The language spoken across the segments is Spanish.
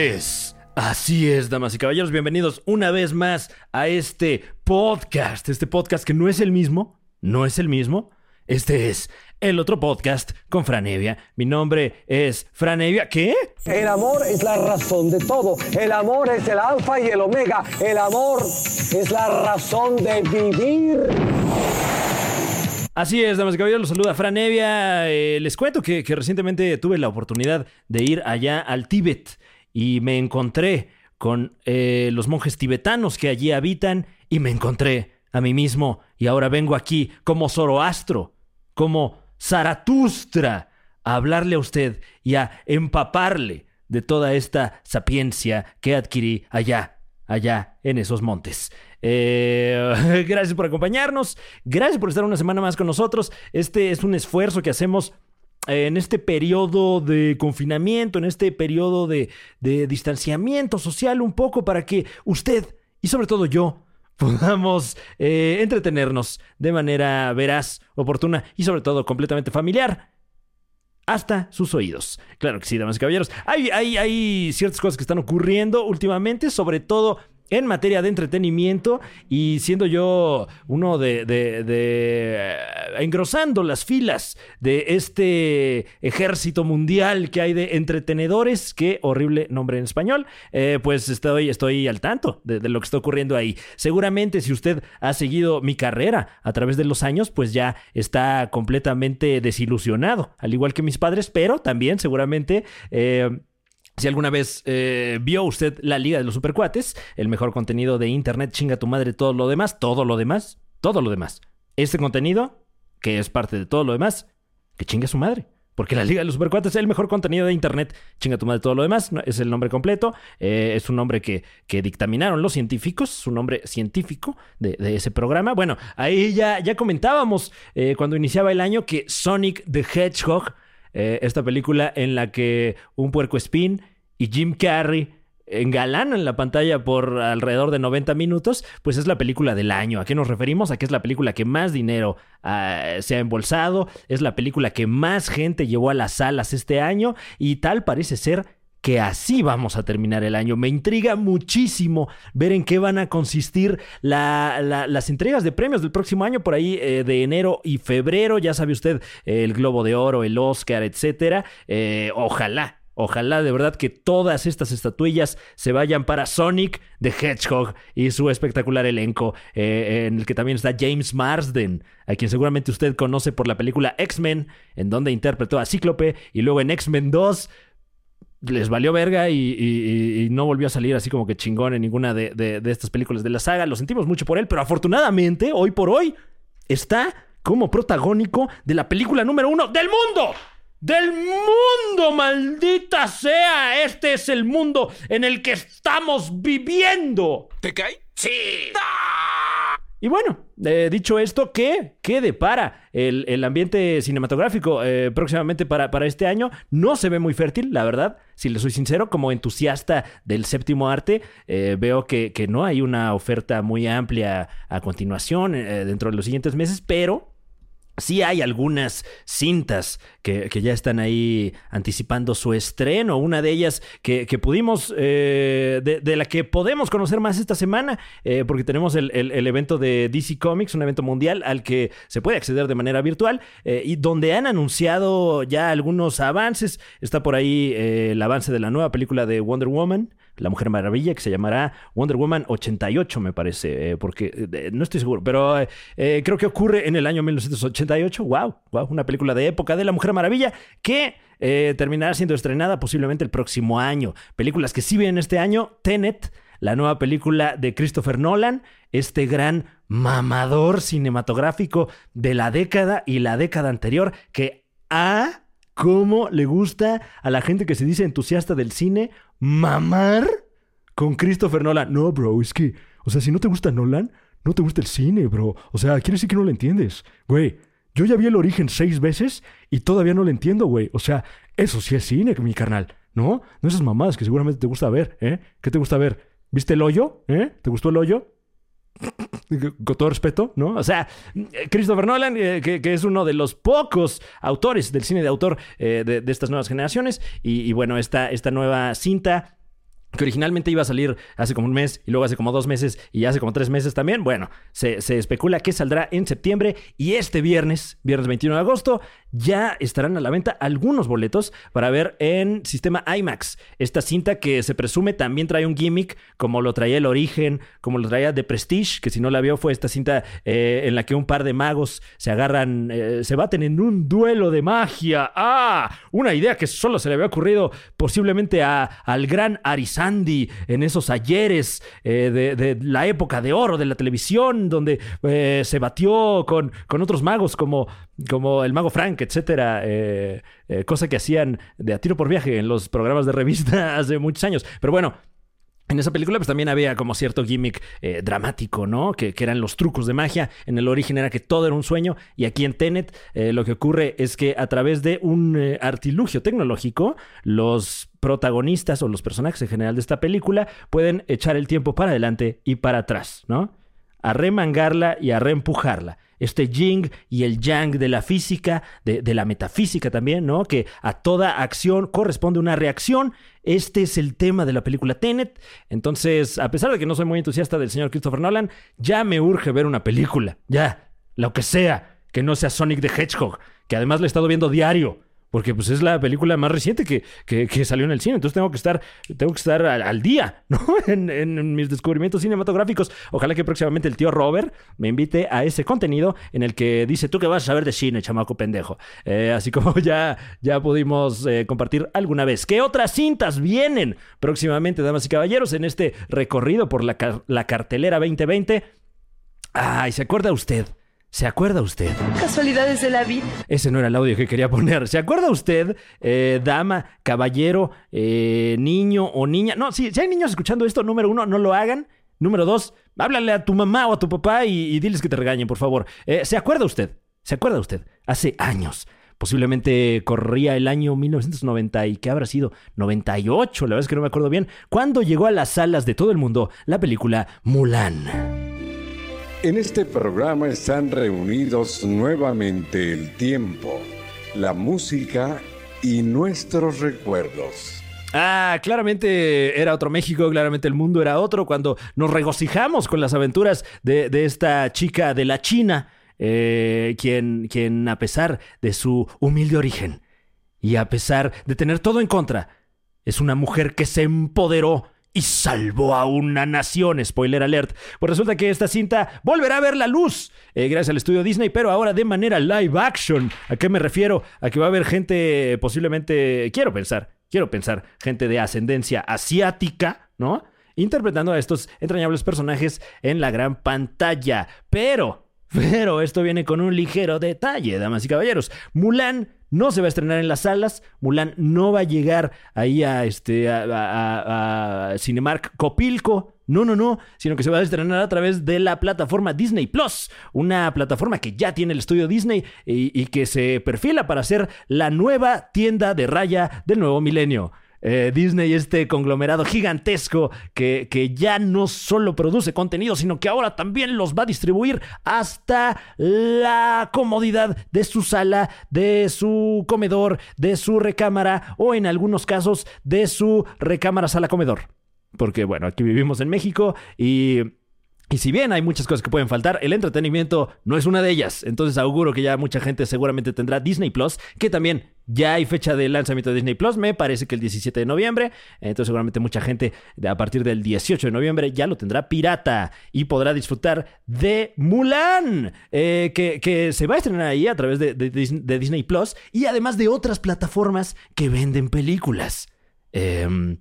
Así es. Así es, damas y caballeros, bienvenidos una vez más a este podcast. Este podcast que no es el mismo, no es el mismo. Este es el otro podcast con Franevia. Mi nombre es Franevia. ¿Qué? El amor es la razón de todo. El amor es el alfa y el omega. El amor es la razón de vivir. Así es, damas y caballeros, los saluda Fran Evia. Eh, les cuento que, que recientemente tuve la oportunidad de ir allá al Tíbet y me encontré con eh, los monjes tibetanos que allí habitan y me encontré a mí mismo y ahora vengo aquí como Zoroastro, como Zaratustra, a hablarle a usted y a empaparle de toda esta sapiencia que adquirí allá, allá en esos montes. Eh, gracias por acompañarnos, gracias por estar una semana más con nosotros. Este es un esfuerzo que hacemos en este periodo de confinamiento, en este periodo de, distanciamiento social un poco para que usted y sobre todo yo podamos eh, entretenernos de manera veraz, oportuna y sobre todo completamente familiar hasta sus oídos. Claro que sí, damas y caballeros. Hay, hay ciertas cosas que están ocurriendo últimamente, sobre todo en materia de entretenimiento y siendo yo uno de, de, eh, engrosando las filas de este ejército mundial que hay de entretenedores, qué horrible nombre en español, eh, pues estoy, estoy al tanto de, de, lo que está ocurriendo ahí. Seguramente si usted ha seguido mi carrera a través de los años, pues ya está completamente desilusionado, al igual que mis padres, pero también seguramente... Eh, si alguna vez eh, vio usted la Liga de los Supercuates, el mejor contenido de Internet, chinga tu madre, todo lo demás, todo lo demás, todo lo demás. Este contenido, que es parte de todo lo demás, que chinga su madre. Porque la Liga de los Supercuates es el mejor contenido de Internet. Chinga tu madre todo lo demás. Es el nombre completo. Eh, es un nombre que, que, dictaminaron los científicos. Es un nombre científico de, de ese programa. Bueno, ahí ya, ya comentábamos eh, cuando iniciaba el año que Sonic the Hedgehog, eh, esta película en la que un puerco espín y Jim Carrey engalanan la pantalla por alrededor de 90 minutos, pues es la película del año. ¿A qué nos referimos? A que es la película que más dinero uh, se ha embolsado, es la película que más gente llevó a las salas este año y tal parece ser que así vamos a terminar el año. Me intriga muchísimo ver en qué van a consistir la, la, las entregas de premios del próximo año, por ahí eh, de enero y febrero. Ya sabe usted, el Globo de Oro, el Oscar, etcétera. Eh, ojalá Ojalá de verdad que todas estas estatuillas se vayan para Sonic the Hedgehog y su espectacular elenco, eh, en el que también está James Marsden, a quien seguramente usted conoce por la película X-Men, en donde interpretó a Cíclope, y luego en X-Men 2 les valió verga y, no volvió a salir así como que chingón en ninguna de, de, de estas películas de la saga. Lo sentimos mucho por él, pero afortunadamente, hoy por hoy, está como protagónico de la película número uno del mundo del mundo, maldita sea. Este es el mundo en el que estamos viviendo. ¿Te cae? Sí. ¡Ah! Y bueno, eh, dicho esto, ¿qué, qué depara el, el ambiente cinematográfico eh, próximamente para, para, este año? No se ve muy fértil, la verdad. Si le soy sincero, como entusiasta del séptimo arte, eh, veo que, que, no hay una oferta muy amplia a continuación dentro de los siguientes meses, pero Sí hay algunas cintas que, que, ya están ahí anticipando su estreno. Una de ellas que, que pudimos, eh, de, de, la que podemos conocer más esta semana, eh, porque tenemos el, el, evento de DC Comics, un evento mundial al que se puede acceder de manera virtual eh, y donde han anunciado ya algunos avances. Está por ahí el avance de la nueva película de Wonder Woman. La Mujer Maravilla, que se llamará Wonder Woman 88, me parece, eh, porque eh, no estoy seguro, pero eh, creo que ocurre en el año 1988. ¡Wow! ¡Wow! Una película de época de La Mujer Maravilla que terminará siendo estrenada posiblemente el próximo año. Películas que sí vienen este año: Tenet, la nueva película de Christopher Nolan, este gran mamador cinematográfico de la década y la década anterior que ha cómo le gusta a la gente que se dice entusiasta del cine mamar con Christopher Nolan. No, bro, es que, o sea, si no te gusta Nolan, no te gusta el cine, bro. O sea, quiere decir que no lo entiendes. Güey, yo ya vi el origen seis veces y todavía no lo entiendo, güey. O sea, eso sí es cine, mi carnal. ¿No? No esas mamadas que seguramente te gusta ver, ¿eh? ¿Qué te gusta ver? ¿Viste el hoyo? ¿Eh? ¿Te gustó el hoyo? con todo respeto, ¿no? O sea, Christopher Nolan, eh, que, es uno de los pocos autores del cine de autor eh, de, de, estas nuevas generaciones, y, y bueno, esta, esta nueva cinta que originalmente iba a salir hace como un mes y luego hace como dos meses y hace como tres meses también. Bueno, se, se, especula que saldrá en septiembre y este viernes, viernes 21 de agosto, ya estarán a la venta algunos boletos para ver en sistema IMAX. Esta cinta que se presume también trae un gimmick como lo traía El Origen, como lo traía The Prestige, que si no la vio fue esta cinta eh, en la que un par de magos se agarran, eh, se baten en un duelo de magia. ¡Ah! Una idea que solo se le había ocurrido posiblemente a, al gran Arizandi en esos ayeres eh, de, de, la época de oro de la televisión, donde se batió con, con otros magos como, como el mago Frank etcétera, eh, eh, cosa que hacían de a tiro por viaje en los programas de revista hace muchos años. Pero bueno, en esa película pues también había como cierto gimmick eh, dramático, ¿no? Que, eran los trucos de magia. En el origen era que todo era un sueño y aquí en Tenet lo que ocurre es que a través de un artilugio tecnológico los protagonistas o los personajes en general de esta película pueden echar el tiempo para adelante y para atrás, ¿no? A remangarla y a reempujarla este yin y el yang de la física, de, la metafísica también, ¿no? Que a toda acción corresponde una reacción. Este es el tema de la película Tenet. Entonces, a pesar de que no soy muy entusiasta del señor Christopher Nolan, ya me urge ver una película. Ya, lo que sea, que no sea Sonic the Hedgehog, que además le he estado viendo diario porque pues es la película más reciente que, que, que, salió en el cine. Entonces tengo que estar, tengo que estar al, día, ¿no? En, en, mis descubrimientos cinematográficos. Ojalá que próximamente el tío Robert me invite a ese contenido en el que dice, tú que vas a saber de cine, chamaco pendejo. Eh, así como ya, ya pudimos eh, compartir alguna vez. ¿Qué otras cintas vienen próximamente, damas y caballeros, en este recorrido por la, la cartelera 2020? Ay, ¿se acuerda usted? ¿Se acuerda usted? Casualidades de la vida. Ese no era el audio que quería poner. ¿Se acuerda usted, eh, dama, caballero, eh, niño o niña? No, si, si, hay niños escuchando esto, número uno, no lo hagan. Número dos, háblale a tu mamá o a tu papá y, y diles que te regañen, por favor. Eh, ¿Se acuerda usted? ¿Se acuerda usted? Hace años. Posiblemente corría el año 1990 y que habrá sido 98, la verdad es que no me acuerdo bien, cuando llegó a las salas de todo el mundo la película Mulan. En este programa están reunidos nuevamente el tiempo, la música y nuestros recuerdos. Ah, claramente era otro México, claramente el mundo era otro cuando nos regocijamos con las aventuras de, de esta chica de la China, eh, quien, quien a pesar de su humilde origen y a pesar de tener todo en contra, es una mujer que se empoderó y salvó a una nación. Spoiler alert. Pues resulta que esta cinta volverá a ver la luz eh, gracias al estudio Disney, pero ahora de manera live action. ¿A qué me refiero? A que va a haber gente posiblemente, quiero pensar, quiero pensar, gente de ascendencia asiática, ¿no? Interpretando a estos entrañables personajes en la gran pantalla. Pero, pero esto viene con un ligero detalle, damas y caballeros. Mulan no se va a estrenar en las salas. Mulan no va a llegar ahí a, este, a, Cinemark Copilco. No, no, no, sino que se va a estrenar a través de la plataforma Disney Plus, una plataforma que ya tiene el estudio Disney y, y que se perfila para ser la nueva tienda de raya del nuevo milenio. Eh, Disney, este conglomerado gigantesco que, que, ya no solo produce contenido, sino que ahora también los va a distribuir hasta la comodidad de su sala, de su comedor, de su recámara o en algunos casos de su recámara sala comedor. Porque bueno, aquí vivimos en México y y si bien hay muchas cosas que pueden faltar, el entretenimiento no es una de ellas. Entonces auguro que ya mucha gente seguramente tendrá Disney Plus, que también ya hay fecha de lanzamiento de Disney Plus, me parece que el 17 de noviembre. Entonces seguramente mucha gente a partir del 18 de noviembre ya lo tendrá pirata y podrá disfrutar de Mulan, eh, que, se va a estrenar ahí a través de, Disney Plus y además de otras plataformas que venden películas. Eh,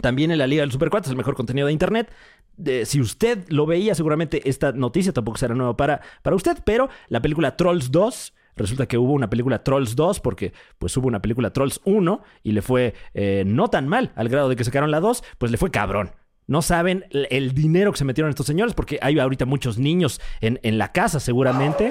también en la Liga del Super 4 es el mejor contenido de Internet. Si usted lo veía, seguramente esta noticia tampoco será nueva para, para usted, pero la película Trolls 2 resulta que hubo una película Trolls 2 porque pues hubo una película Trolls 1 y le fue eh, no tan mal al grado de que sacaron la 2, pues le fue cabrón. No saben el, dinero que se metieron estos señores porque hay ahorita muchos niños en, en la casa seguramente.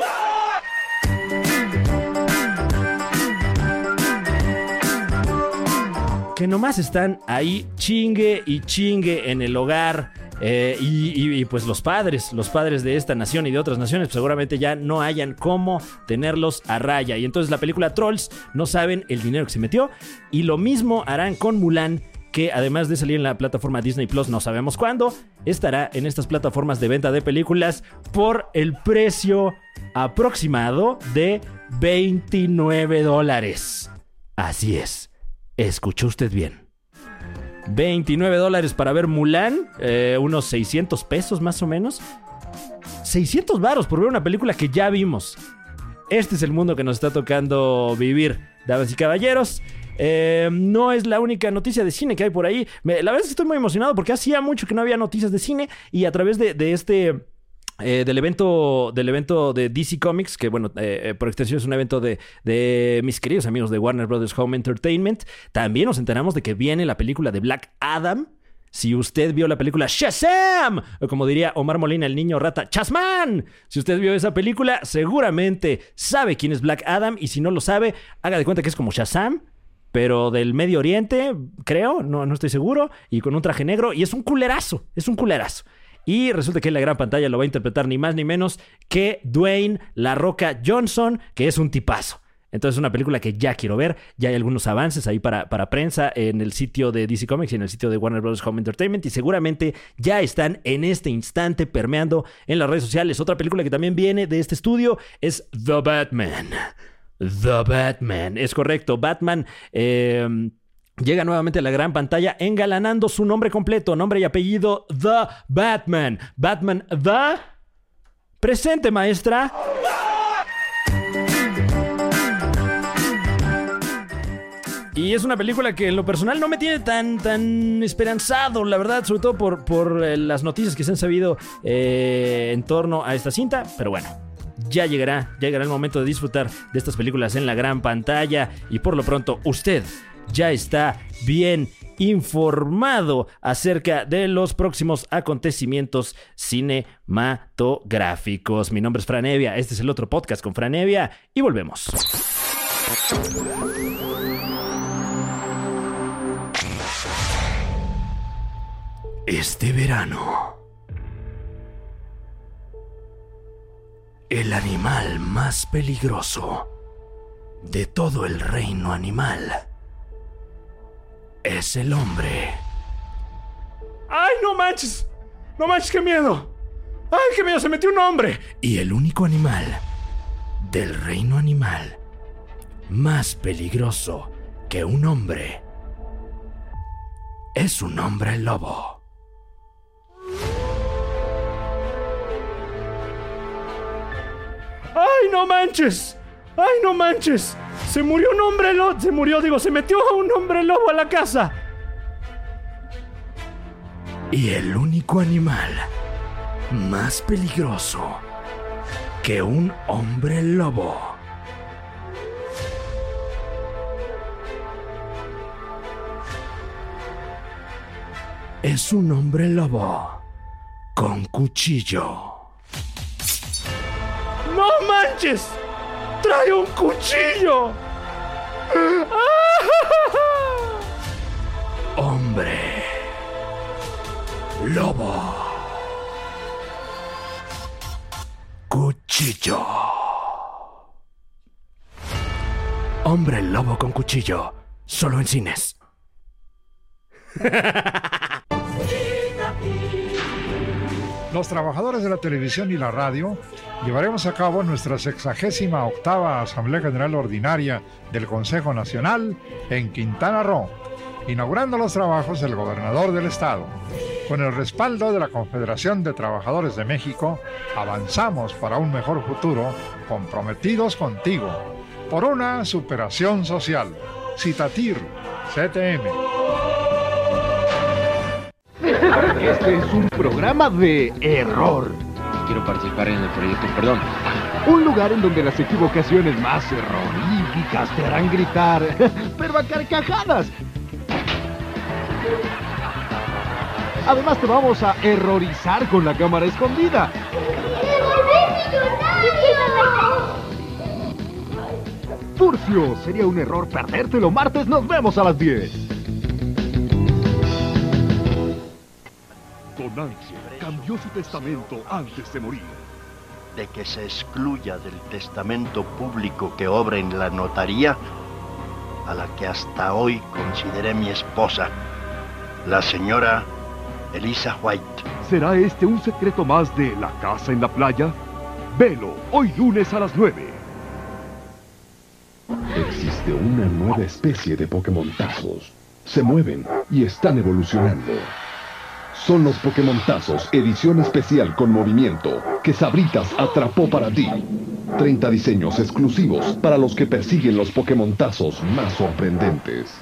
que nomás están ahí chingue y chingue en el hogar Eh, y, pues los padres, los padres de esta nación y de otras naciones, pues seguramente ya no hayan cómo tenerlos a raya. Y entonces la película Trolls no saben el dinero que se metió. Y lo mismo harán con Mulan, que además de salir en la plataforma Disney Plus, no sabemos cuándo, estará en estas plataformas de venta de películas por el precio aproximado de 29 dólares. Así es, escuchó usted bien. 29 dólares para ver Mulan, eh, unos 600 pesos más o menos. 600 varos por ver una película que ya vimos. Este es el mundo que nos está tocando vivir, damas y caballeros. Eh, no es la única noticia de cine que hay por ahí. La verdad es que estoy muy emocionado porque hacía mucho que no había noticias de cine y a través de este... eh, del evento del evento de DC Comics, que bueno, eh, eh, por extensión es un evento de, mis queridos amigos de Warner Brothers Home Entertainment, también nos enteramos de que viene la película de Black Adam. Si usted vio la película Shazam, como diría Omar Molina, el niño rata, Chasman. Si usted vio esa película, seguramente sabe quién es Black Adam. Y si no lo sabe, haga de cuenta que es como Shazam, pero del Medio Oriente, creo, no, no estoy seguro, y con un traje negro. Y es un culerazo, es un culerazo. Y resulta que en la gran pantalla lo va a interpretar ni más ni menos que Dwayne La Roca Johnson, que es un tipazo. Entonces es una película que ya quiero ver. Ya hay algunos avances ahí para, para prensa en el sitio de DC Comics y en el sitio de Warner Bros. Home Entertainment. Y seguramente ya están en este instante permeando en las redes sociales. Otra película que también viene de este estudio es The Batman. The Batman. Es correcto. Batman. eh, Llega nuevamente a la gran pantalla engalanando su nombre completo, nombre y apellido The Batman. Batman The. Presente, maestra. Y es una película que en lo personal no me tiene tan, tan esperanzado, la verdad, sobre todo por, por eh, las noticias que se han sabido eh, en torno a esta cinta. Pero bueno, ya llegará, llegará el momento de disfrutar de estas películas en la gran pantalla. Y por lo pronto, usted ya está bien informado acerca de los próximos acontecimientos cinematográficos. Mi nombre es Franevia, este es el otro podcast con Franevia y volvemos. Este verano, el animal más peligroso de todo el reino animal es el hombre. ¡Ay, no manches! ¡No manches, qué miedo! ¡Ay, qué miedo! ¡Se metió un hombre! Y el único animal del reino animal más peligroso que un hombre es un hombre lobo. ¡Ay, no manches! ¡Ay, no manches! Se murió un hombre lobo. Se murió, digo, se metió un hombre lobo a la casa. Y el único animal más peligroso que un hombre lobo. Es un hombre lobo con cuchillo. ¡No manches! ¡Trae un cuchillo! Hombre. Lobo. Cuchillo. Hombre lobo con cuchillo. Solo en cines. Los trabajadores de la televisión y la radio llevaremos a cabo nuestra sexagésima octava Asamblea General Ordinaria del Consejo Nacional en Quintana Roo, inaugurando los trabajos del gobernador del estado. Con el respaldo de la Confederación de Trabajadores de México, avanzamos para un mejor futuro, comprometidos contigo, por una superación social. Citatir, CTM. Este es un programa de error. Quiero participar en el proyecto, perdón. Un lugar en donde las equivocaciones más terroríficas te harán gritar, pero a carcajadas. Además te vamos a errorizar con la cámara escondida. Turcio, sería un error perdértelo. Martes nos vemos a las 10. Cambió su testamento antes de morir. de que se excluya del testamento público que obra en la notaría a la que hasta hoy consideré mi esposa, la señora Elisa White. ¿Será este un secreto más de La Casa en la Playa? Velo, hoy lunes a las 9. Existe una nueva especie de Pokémon Tazos. Se mueven y están evolucionando. Son los Pokémon Tazos, edición especial con movimiento, que Sabritas atrapó para ti. 30 diseños exclusivos para los que persiguen los Pokémon Tazos más sorprendentes.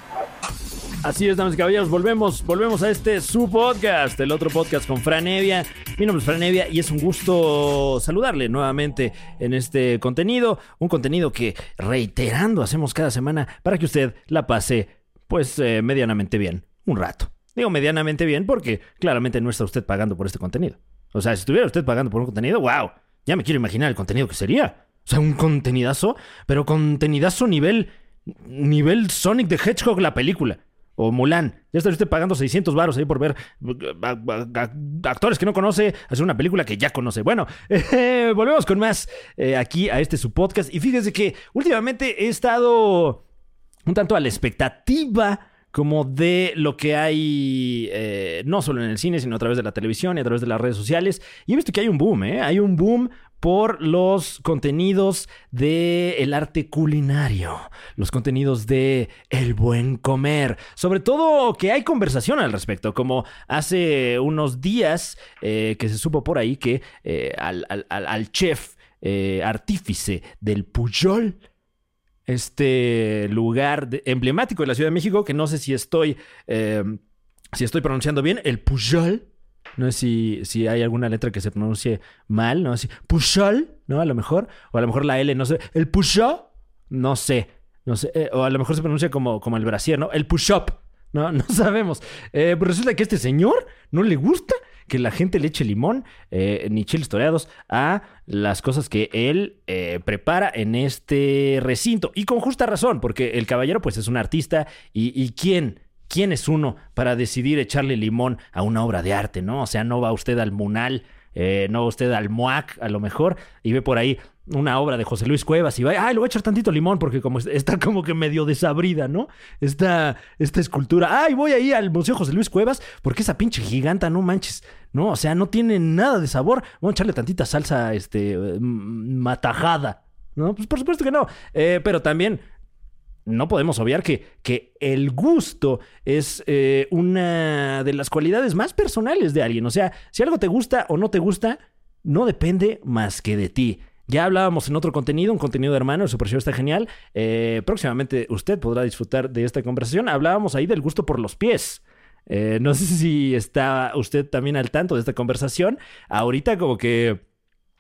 Así es, damas y caballeros, volvemos, volvemos a este su podcast, el otro podcast con Fran Evia. Mi nombre es Fran Evia y es un gusto saludarle nuevamente en este contenido, un contenido que reiterando hacemos cada semana para que usted la pase pues eh, medianamente bien, un rato. Digo medianamente bien porque claramente no está usted pagando por este contenido. O sea, si estuviera usted pagando por un contenido, wow, ya me quiero imaginar el contenido que sería. O sea, un contenidazo, pero contenidazo nivel nivel Sonic the Hedgehog la película. O Mulan. Ya está usted pagando 600 varos ahí por ver a- actores que no conoce hacer una película que ya conoce. Bueno, eh, volvemos con más eh, aquí a este su podcast. Y fíjese que últimamente he estado un tanto a la expectativa como de lo que hay eh, no solo en el cine, sino a través de la televisión y a través de las redes sociales. Y he visto que hay un boom, ¿eh? Hay un boom por los contenidos de arte culinario, los contenidos de el buen comer, sobre todo que hay conversación al respecto, como hace unos días eh, que se supo por ahí que eh, al, al- al- chef artífice del Puyol, este lugar emblemático de la Ciudad de México, que no sé si estoy, eh, si estoy pronunciando bien, el Pujol. No sé si, si hay alguna letra que se pronuncie mal, ¿no? Así, Pujol, ¿no? A lo mejor. O a lo mejor la L, no sé. El Pujol, no sé. No sé. eh, o a lo mejor se pronuncia como, como el brasier, ¿no? El push-up. No, no sabemos. Eh, pues resulta que este señor no le gusta que la gente le eche limón eh, ni chiles toreados a las cosas que él eh, prepara en este recinto. Y con justa razón, porque el caballero pues es un artista y, y ¿quién? ¿Quién es uno para decidir echarle limón a una obra de arte, no? O sea, no va usted al Munal, eh, no va usted al MUAC a lo mejor y ve por ahí una obra de José Luis Cuevas y va, ay, le voy a echar tantito limón porque como es- está como que medio desabrida, ¿no? Esta, esta escultura, ay, voy ahí al Museo José Luis Cuevas porque esa pinche giganta, no manches, no, o sea, no tiene nada de sabor, vamos a echarle tantita salsa, este, eh, m- matajada, ¿no? Pues por supuesto que no, Eh, pero también no podemos obviar que, que el gusto es eh, una de las cualidades más personales de alguien. O sea, si algo te gusta o no te gusta, no depende más que de ti. Ya hablábamos en otro contenido, un contenido de hermano, el Super está genial. Eh, próximamente usted podrá disfrutar de esta conversación. Hablábamos ahí del gusto por los pies. Eh, no sé si está usted también al tanto de esta conversación. Ahorita como que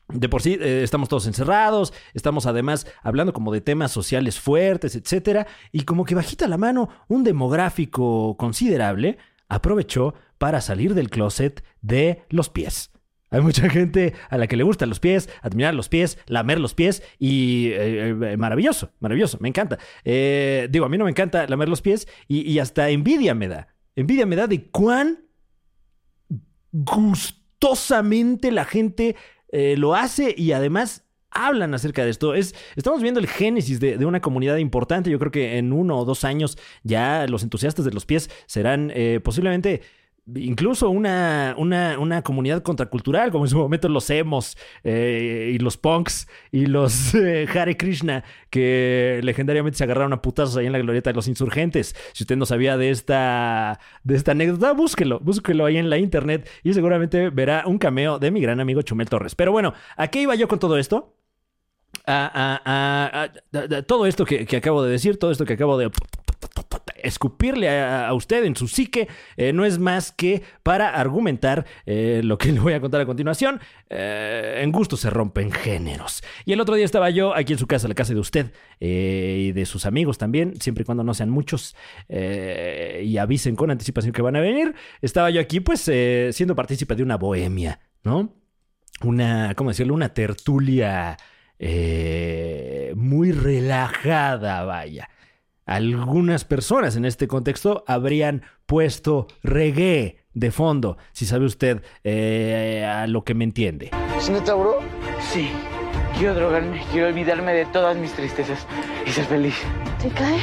de por sí eh, estamos todos encerrados, estamos además hablando como de temas sociales fuertes, etcétera, y como que bajita la mano un demográfico considerable aprovechó para salir del closet de los pies. Hay mucha gente a la que le gustan los pies, admirar los pies, lamer los pies y eh, eh, maravilloso, maravilloso, me encanta. Eh, digo, a mí no me encanta lamer los pies y, hasta envidia me da. Envidia me da de cuán gustosamente la gente lo hace y además hablan acerca de esto. Es, estamos viendo el génesis de, de una comunidad importante. Yo creo que en uno o dos años ya los entusiastas de los pies serán posiblemente incluso una, una, una comunidad contracultural, como en su momento los emos eh, y los punks y los eh, Hare Krishna, que legendariamente se agarraron a putazos ahí en la glorieta de los insurgentes. Si usted no sabía de esta, de esta anécdota, búsquelo, búsquelo ahí en la internet y seguramente verá un cameo de mi gran amigo Chumel Torres. Pero bueno, ¿a qué iba yo con todo esto? A, a- a- a- todo esto que, que acabo de decir, todo esto que acabo de escupirle a, usted en su psique, eh, no es más que para argumentar eh, lo que le voy a contar a continuación. Eh, en gusto se rompen géneros. Y el otro día estaba yo aquí en su casa, la casa de usted y de sus amigos también, siempre y cuando no sean muchos y avisen con anticipación que van a venir. Estaba yo aquí, pues, siendo partícipe de una bohemia, ¿no? Una, ¿cómo decirlo? Una tertulia muy relajada, vaya. Algunas personas en este contexto habrían puesto reggae, de fondo, si sabe usted eh, a lo que me entiende. ¿Es neta, bro? Sí. Quiero drogarme, quiero olvidarme de todas mis tristezas y ser feliz. ¿Te cae?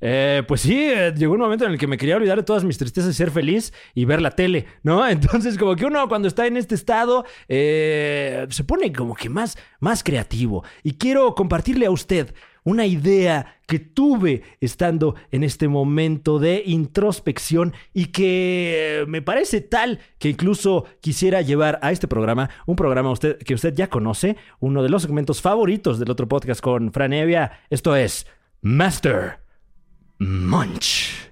Eh, pues sí, eh, llegó un momento en el que me quería olvidar de todas mis tristezas y ser feliz y ver la tele, ¿no? Entonces, como que uno cuando está en este estado eh, se pone como que más, más creativo. Y quiero compartirle a usted una idea que tuve estando en este momento de introspección y que eh, me parece tal que incluso quisiera llevar a este programa, un programa que usted ya conoce, uno de los segmentos favoritos del otro podcast con Fran Evia. Esto es Master Munch.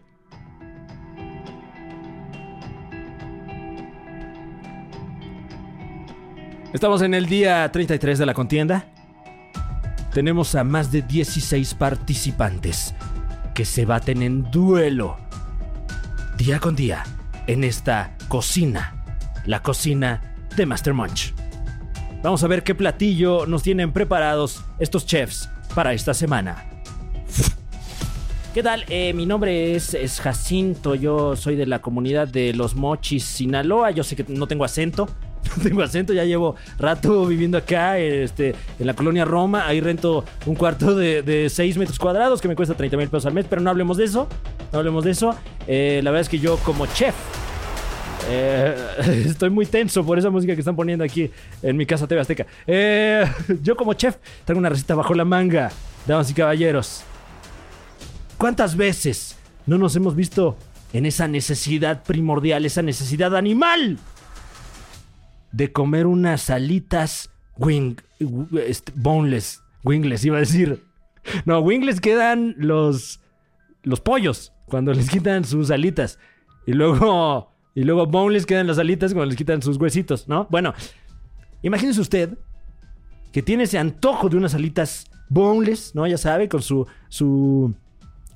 Estamos en el día 33 de la contienda. Tenemos a más de 16 participantes que se baten en duelo día con día en esta cocina, la cocina de Master Munch. Vamos a ver qué platillo nos tienen preparados estos chefs para esta semana. ¿Qué tal? Eh, mi nombre es, es, Jacinto, yo soy de la comunidad de los Mochis, Sinaloa. Yo sé que no tengo acento, no tengo acento, ya llevo rato viviendo acá, este, en la colonia Roma. Ahí rento un cuarto de, de 6 metros cuadrados que me cuesta 30 mil pesos al mes, pero no hablemos de eso, no hablemos de eso. Eh, la verdad es que yo como chef, eh, estoy muy tenso por esa música que están poniendo aquí en mi casa TV Azteca. Eh, yo como chef tengo una receta bajo la manga, damas y caballeros. ¿Cuántas veces no nos hemos visto en esa necesidad primordial, esa necesidad animal de comer unas alitas wing, boneless, wingless iba a decir. No, wingless quedan los los pollos cuando les quitan sus alitas y luego y luego boneless quedan las alitas cuando les quitan sus huesitos, ¿no? Bueno, imagínese usted que tiene ese antojo de unas alitas boneless, ¿no? Ya sabe, con su su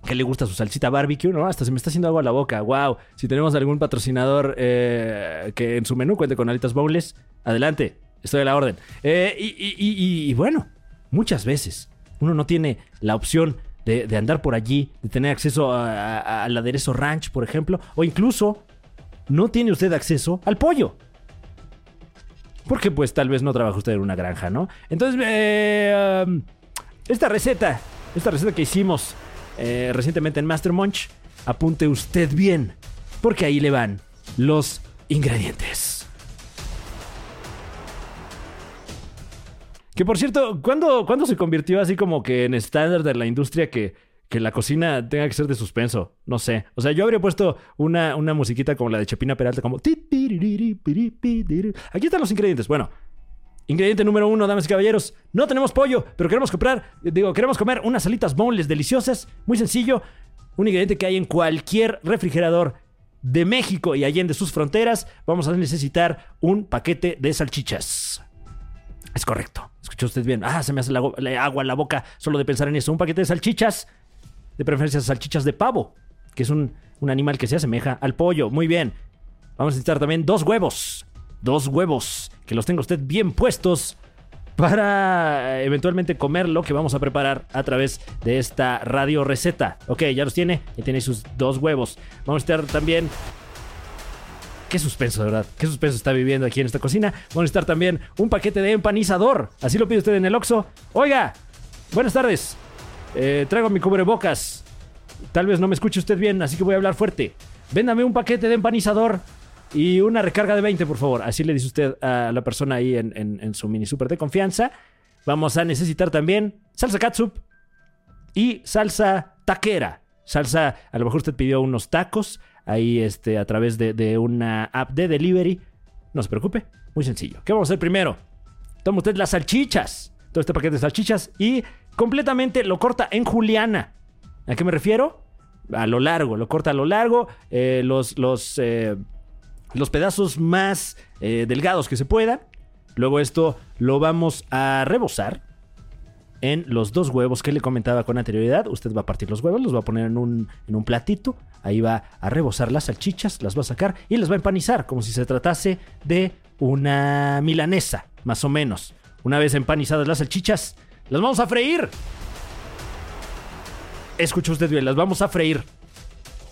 que le gusta su salsita barbecue, ¿no? Hasta se me está haciendo agua a la boca. Wow. Si tenemos algún patrocinador eh, que en su menú cuente con alitas bowls, adelante. Estoy a la orden. Eh, y, bueno, muchas veces uno no tiene la opción de, de andar por allí, de tener acceso al aderezo ranch, por ejemplo, o incluso no tiene usted acceso al pollo. Porque pues tal vez no trabaja usted en una granja, ¿no? Entonces, eh, um, esta receta, esta receta que hicimos eh, recientemente en Master Munch, apunte usted bien, porque ahí le van los ingredientes. Que por cierto, ¿cuándo, ¿cuándo, se convirtió así como que en estándar de la industria que, que, la cocina tenga que ser de suspenso? No sé. O sea, yo habría puesto una, una musiquita como la de Chapina Peralta, como... Aquí están los ingredientes. Bueno, Ingrediente número uno, damas y caballeros. No tenemos pollo, pero queremos comprar, digo, queremos comer unas alitas boneless deliciosas. Muy sencillo. Un ingrediente que hay en cualquier refrigerador de México y allende sus fronteras. Vamos a necesitar un paquete de salchichas. Es correcto. Escuchó usted bien. Ah, se me hace la, agua en la boca solo de pensar en eso. Un paquete de salchichas. De preferencia salchichas de pavo, que es un, un animal que se asemeja al pollo. Muy bien. Vamos a necesitar también dos huevos dos huevos que los tenga usted bien puestos para eventualmente comer lo que vamos a preparar a través de esta radio receta. Ok, ya los tiene. Y tiene sus dos huevos. Vamos a estar también. Qué suspenso, de verdad. Qué suspenso está viviendo aquí en esta cocina. Vamos a estar también un paquete de empanizador. Así lo pide usted en el Oxxo. Oiga, buenas tardes. Eh, traigo mi cubrebocas. Tal vez no me escuche usted bien, así que voy a hablar fuerte. Véndame un paquete de empanizador y una recarga de 20, por favor. Así le dice usted a la persona ahí en, su mini super de confianza. Vamos a necesitar también salsa catsup y salsa taquera. Salsa, a lo mejor usted pidió unos tacos ahí este, a través de, de una app de delivery. No se preocupe, muy sencillo. ¿Qué vamos a hacer primero? Toma usted las salchichas, todo este paquete de salchichas y completamente lo corta en juliana. ¿A qué me refiero? A lo largo, lo corta a lo largo. Eh, los, los eh, los pedazos más eh, delgados que se pueda. Luego esto lo vamos a rebozar en los dos huevos que le comentaba con anterioridad. Usted va a partir los huevos, los va a poner en un, en un platito. Ahí va a rebozar las salchichas, las va a sacar y las va a empanizar como si se tratase de una milanesa, más o menos. Una vez empanizadas las salchichas, las vamos a freír. Escucha usted bien, las vamos a freír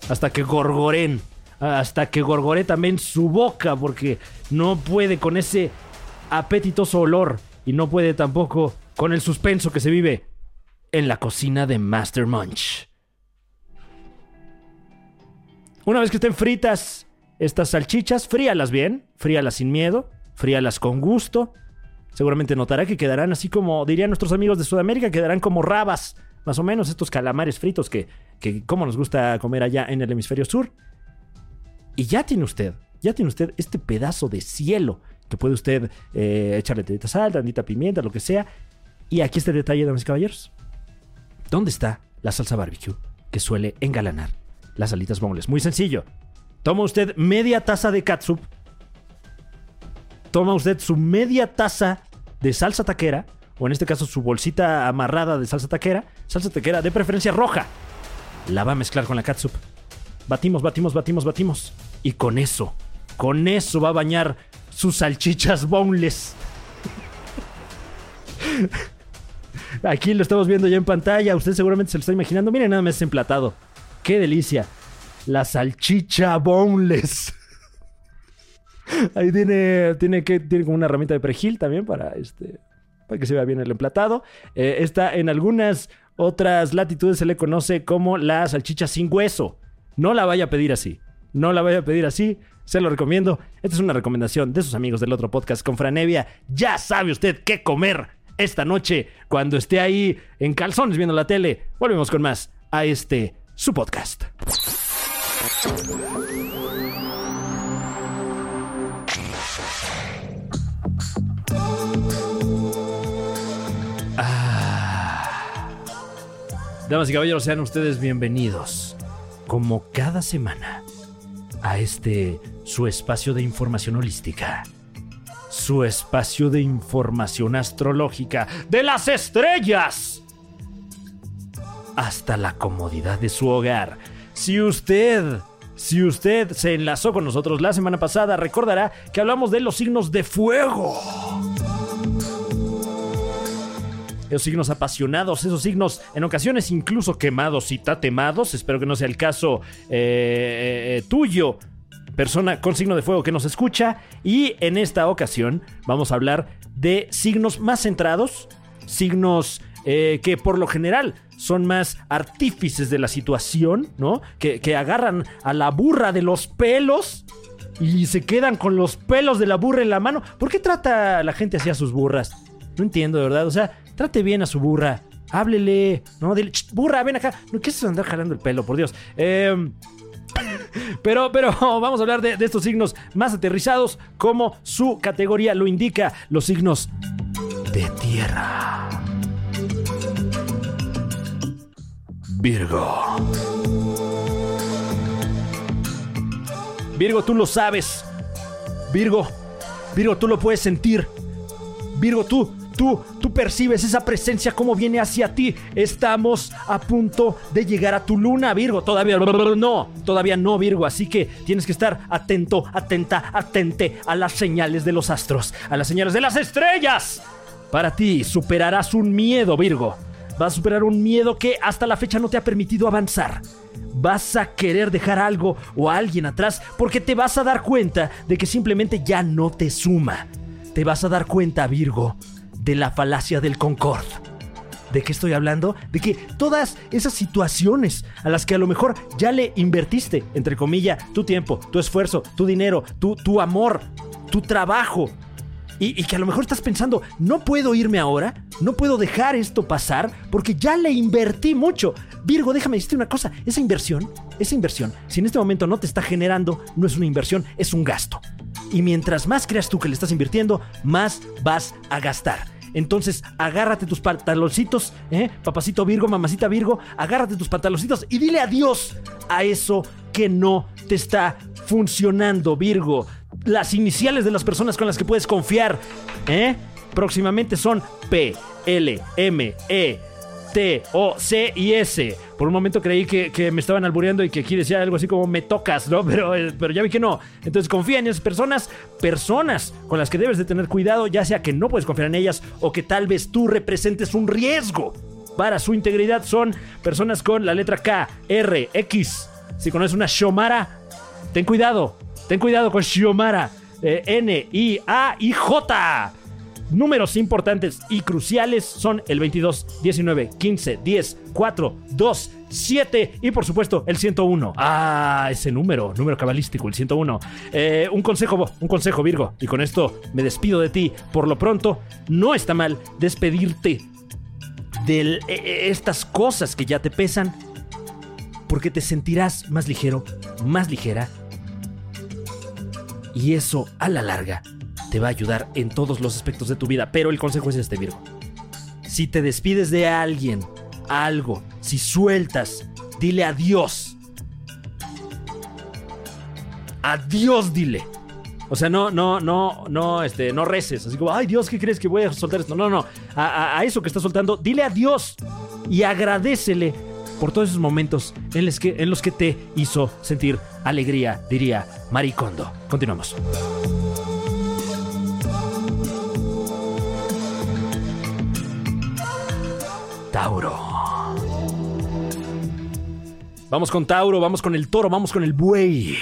hasta que gorgoren hasta que gorgore también su boca porque no puede con ese apetitoso olor y no puede tampoco con el suspenso que se vive en la cocina de Master Munch. Una vez que estén fritas estas salchichas, fríalas bien, fríalas sin miedo, fríalas con gusto. Seguramente notará que quedarán así como dirían nuestros amigos de Sudamérica, quedarán como rabas, más o menos estos calamares fritos que, que como nos gusta comer allá en el hemisferio sur. Y ya tiene usted, ya tiene usted este pedazo de cielo que puede usted eh, echarle tantita sal, tantita pimienta, lo que sea. Y aquí este detalle, damas y caballeros. ¿Dónde está la salsa barbecue que suele engalanar las alitas boneless? Muy sencillo. Toma usted media taza de catsup. Toma usted su media taza de salsa taquera. O en este caso su bolsita amarrada de salsa taquera. Salsa taquera de preferencia roja. La va a mezclar con la catsup. Batimos, batimos, batimos, batimos. Y con eso, con eso va a bañar sus salchichas boneless. Aquí lo estamos viendo ya en pantalla. Usted seguramente se lo está imaginando. Miren nada más emplatado. ¡Qué delicia! La salchicha boneless. Ahí tiene, tiene, que, tiene como una herramienta de perejil también para, este, para que se vea bien el emplatado. Eh, está en algunas otras latitudes se le conoce como la salchicha sin hueso. No la vaya a pedir así. No la vaya a pedir así. Se lo recomiendo. Esta es una recomendación de sus amigos del otro podcast con Franevia. Ya sabe usted qué comer esta noche cuando esté ahí en calzones viendo la tele. Volvemos con más a este su podcast. Ah. Damas y caballeros, sean ustedes bienvenidos, como cada semana, a este su espacio de información holística su espacio de información astrológica de las estrellas hasta la comodidad de su hogar. Si usted, si usted se enlazó con nosotros la semana pasada, recordará que hablamos de los signos de fuego. Esos signos apasionados, esos signos en ocasiones incluso quemados y tatemados. Espero que no sea el caso eh, eh, tuyo persona con signo de fuego que nos escucha. Y en esta ocasión vamos a hablar de signos más centrados, signos eh, que por lo general son más artífices de la situación, ¿no? Que, que agarran a la burra de los pelos y se quedan con los pelos de la burra en la mano. ¿Por qué trata la gente así a sus burras? No entiendo, de verdad. O sea, trate bien a su burra. Háblele, ¿no? Dile, "Ch, burra, ven acá. No, ¿qué es eso de andar jalando el pelo? Por Dios. Eh, pero, pero vamos a hablar de, de estos signos más aterrizados, como su categoría lo indica, los signos de tierra. Virgo. Virgo, tú lo sabes. Virgo, Virgo, tú lo puedes sentir. Virgo, tú, tú, tú percibes esa presencia como viene hacia ti. Estamos a punto de llegar a tu luna, Virgo. Todavía no, todavía no, Virgo. Así que tienes que estar atento, atenta, atente a las señales de los astros, a las señales de las estrellas. Para ti superarás un miedo, Virgo. Vas a superar un miedo que hasta la fecha no te ha permitido avanzar. Vas a querer dejar algo o a alguien atrás porque te vas a dar cuenta de que simplemente ya no te suma. Te vas a dar cuenta, Virgo, de la falacia del Concord. ¿De qué estoy hablando? De que todas esas situaciones a las que a lo mejor ya le invertiste, entre comillas, tu tiempo, tu esfuerzo, tu dinero, tu, tu amor, tu trabajo, y, y, que a lo mejor estás pensando, no puedo irme ahora, no puedo dejar esto pasar porque ya le invertí mucho. Virgo, déjame decirte una cosa, esa inversión, esa inversión, si en este momento no te está generando, no es una inversión, es un gasto. Y mientras más creas tú que le estás invirtiendo, más vas a gastar. Entonces, agárrate tus pantaloncitos, ¿eh? Papacito Virgo, mamacita Virgo, agárrate tus pantaloncitos y dile adiós a eso que no te está funcionando, Virgo. Las iniciales de las personas con las que puedes confiar, ¿eh? Próximamente son P, L, M, E, T, O, C y S. Por un momento creí que, me estaban albureando y que aquí decía algo así como me tocas, ¿no? Pero, eh, pero ya vi que no. Entonces confía en esas personas, personas con las que debes de tener cuidado, ya sea que no puedes confiar en ellas o que tal vez tú representes un riesgo para su integridad. Son personas con la letra K, R, X. Si conoces una Shomara, ten cuidado. Ten cuidado con Xiomara. Eh, N, I, A y J. Números importantes y cruciales son el 22, 19, 15, 10, 4, 2, 7 y por supuesto el 101. Ah, ese número, número cabalístico, el 101. Eh, un consejo, un consejo Virgo, y con esto me despido de ti. Por lo pronto, no está mal despedirte de eh, estas cosas que ya te pesan, porque te sentirás más ligero, más ligera, y eso a la larga te va a ayudar en todos los aspectos de tu vida. Pero el consejo es este, Virgo. Si te despides de alguien, algo, si sueltas, dile adiós. Adiós, dile. O sea, no, no, no, no, este, no reces. Así como, ay Dios, ¿qué crees que voy a soltar esto? No, no. A, a- eso que estás soltando, dile adiós y agradecele por todos esos momentos en los que, en los que te hizo sentir alegría, diría Maricondo. Continuamos. Tauro. Vamos con Tauro, vamos con el toro, vamos con el buey.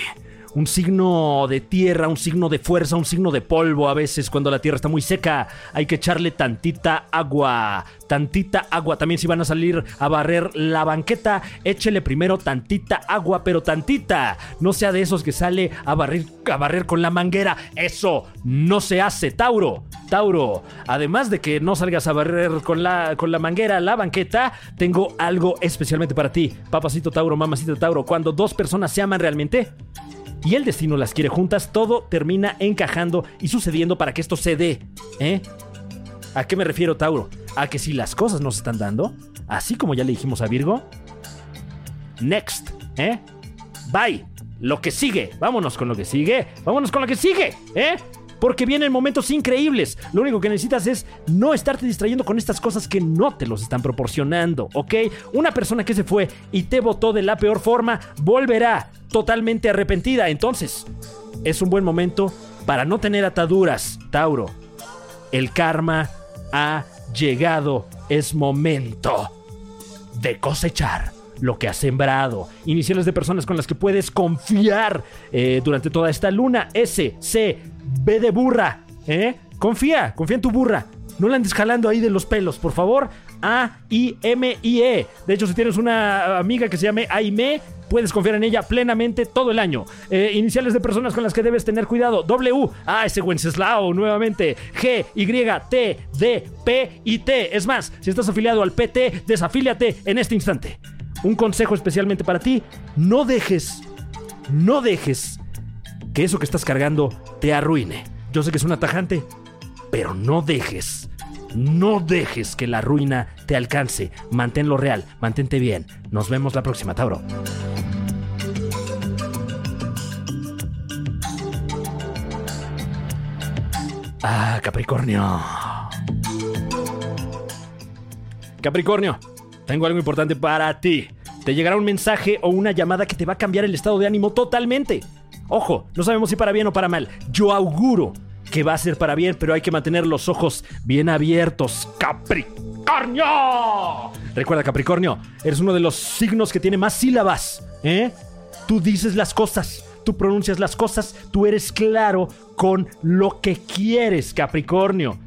Un signo de tierra, un signo de fuerza, un signo de polvo. A veces cuando la tierra está muy seca hay que echarle tantita agua. Tantita agua. También si van a salir a barrer la banqueta, échele primero tantita agua, pero tantita. No sea de esos que sale a barrer, a barrer con la manguera. Eso no se hace, Tauro. Tauro, además de que no salgas a barrer con la, con la manguera la banqueta, tengo algo especialmente para ti. Papacito Tauro, mamacito Tauro, cuando dos personas se aman realmente y el destino las quiere juntas, todo termina encajando y sucediendo para que esto se dé. ¿Eh? ¿A qué me refiero, Tauro? A que si las cosas no se están dando, así como ya le dijimos a Virgo, next, ¿eh? Bye. Lo que sigue. Vámonos con lo que sigue. Vámonos con lo que sigue, ¿eh? Porque vienen momentos increíbles. Lo único que necesitas es no estarte distrayendo con estas cosas que no te los están proporcionando, ¿ok? Una persona que se fue y te votó de la peor forma volverá totalmente arrepentida. Entonces, es un buen momento para no tener ataduras, Tauro. El karma ha llegado. Es momento de cosechar lo que has sembrado. Iniciales de personas con las que puedes confiar eh, durante toda esta luna. S, C, B de burra. ¿eh? Confía, confía en tu burra. No la andes jalando ahí de los pelos, por favor. A, I, M, I, E. De hecho, si tienes una amiga que se llame Aime, puedes confiar en ella plenamente todo el año. Eh, iniciales de personas con las que debes tener cuidado. W, A, ese Wenceslao nuevamente. G, Y, T, D, P y T. Es más, si estás afiliado al PT, desafíliate en este instante. Un consejo especialmente para ti, no dejes, no dejes que eso que estás cargando te arruine. Yo sé que es un atajante, pero no dejes, no dejes que la ruina te alcance. Manténlo real, mantente bien. Nos vemos la próxima, Tauro. Ah, Capricornio. Capricornio, tengo algo importante para ti. Te llegará un mensaje o una llamada que te va a cambiar el estado de ánimo totalmente. Ojo, no sabemos si para bien o para mal. Yo auguro que va a ser para bien, pero hay que mantener los ojos bien abiertos. Capricornio. Recuerda, Capricornio, eres uno de los signos que tiene más sílabas. ¿Eh? Tú dices las cosas, tú pronuncias las cosas, tú eres claro con lo que quieres, Capricornio.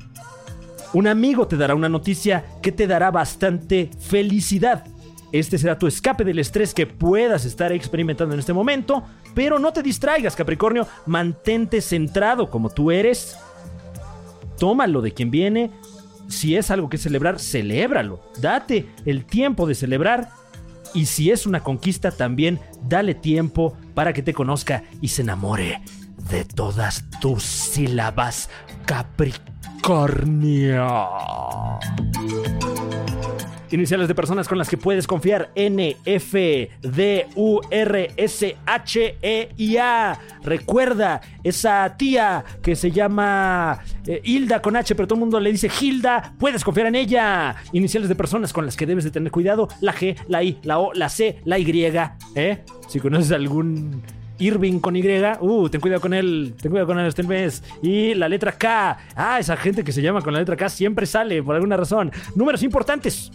Un amigo te dará una noticia que te dará bastante felicidad. Este será tu escape del estrés que puedas estar experimentando en este momento, pero no te distraigas, Capricornio, mantente centrado como tú eres. Tómalo de quien viene. Si es algo que celebrar, celébralo. Date el tiempo de celebrar. Y si es una conquista, también dale tiempo para que te conozca y se enamore de todas tus sílabas, Capricornio. Iniciales de personas con las que puedes confiar. N, F, D, U, R, S, H, E y A. Recuerda, esa tía que se llama eh, Hilda con H, pero todo el mundo le dice Hilda, puedes confiar en ella. Iniciales de personas con las que debes de tener cuidado. La G, la I, la O, la C, la Y. ¿Eh? Si conoces algún Irving con Y, uh, ten cuidado con él, ten cuidado con él este mes. Y la letra K, ah, esa gente que se llama con la letra K siempre sale por alguna razón. Números importantes.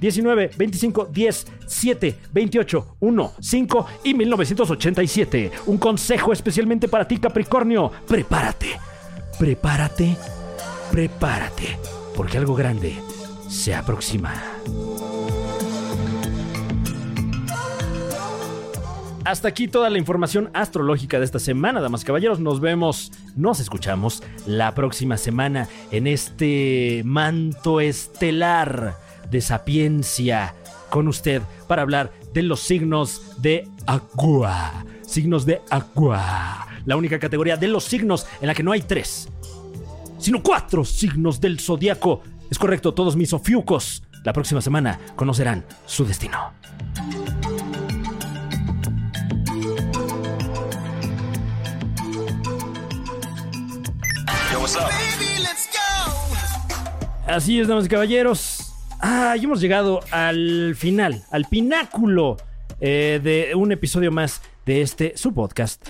19, 25, 10, 7, 28, 1, 5 y 1987. Un consejo especialmente para ti, Capricornio. Prepárate, prepárate, prepárate, porque algo grande se aproxima. Hasta aquí toda la información astrológica de esta semana, damas y caballeros. Nos vemos, nos escuchamos la próxima semana en este manto estelar de sapiencia con usted para hablar de los signos de agua. Signos de agua. La única categoría de los signos en la que no hay tres, sino cuatro signos del zodiaco. Es correcto, todos mis ofiucos. La próxima semana conocerán su destino. Así es, damas y caballeros. Ah, y hemos llegado al final, al pináculo eh, de un episodio más de este, su podcast.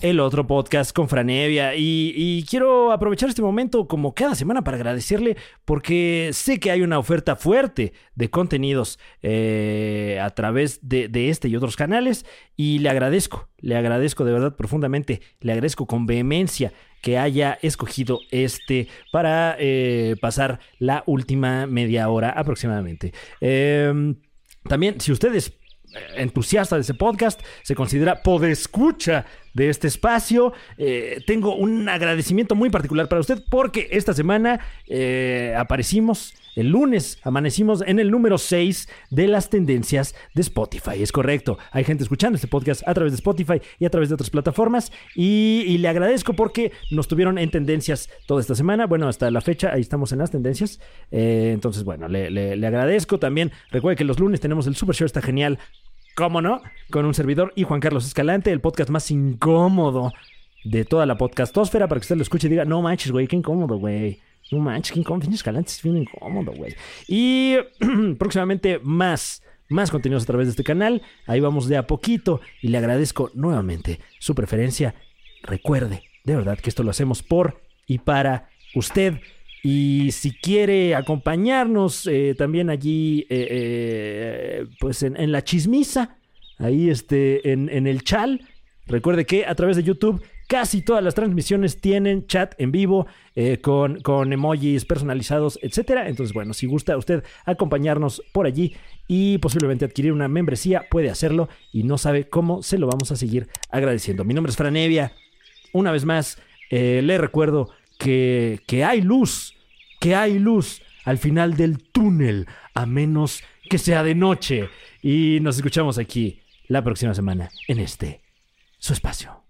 El otro podcast con Franevia. Y, y quiero aprovechar este momento, como cada semana, para agradecerle, porque sé que hay una oferta fuerte de contenidos eh, a través de, de este y otros canales. Y le agradezco, le agradezco de verdad profundamente, le agradezco con vehemencia que haya escogido este para eh, pasar la última media hora aproximadamente. Em, también, si ustedes entusiasta de ese podcast, se considera podescucha de este espacio. Eh, tengo un agradecimiento muy particular para usted porque esta semana eh, aparecimos, el lunes amanecimos en el número 6 de las tendencias de Spotify. Es correcto, hay gente escuchando este podcast a través de Spotify y a través de otras plataformas y, le agradezco porque nos tuvieron en tendencias toda esta semana. Bueno, hasta la fecha ahí estamos en las tendencias. Eh, entonces, bueno, le, le- le agradezco también. Recuerde que los lunes tenemos el Super Show, está genial. ¿Cómo no? Con un servidor y Juan Carlos Escalante, el podcast más incómodo de toda la podcastósfera, para que usted lo escuche y diga, no manches, güey, qué incómodo, güey. No manches, qué incómodo. Escalante es bien incómodo, güey. Y próximamente más, más contenidos a través de este canal. Ahí vamos de a poquito y le agradezco nuevamente su preferencia. Recuerde, de verdad, que esto lo hacemos por y para usted. Y si quiere acompañarnos eh, también allí, eh, eh, pues en, la chismiza, ahí este, en, el chal, recuerde que a través de YouTube casi todas las transmisiones tienen chat en vivo con, con emojis personalizados, etcétera. Entonces, bueno, si gusta usted acompañarnos por allí y posiblemente adquirir una membresía, puede hacerlo y no sabe cómo se lo vamos a seguir agradeciendo. Mi nombre es Franevia. Una vez más, le recuerdo que, que hay luz, que hay luz al final del túnel, a menos que sea de noche. Y nos escuchamos aquí la próxima semana en este, su espacio.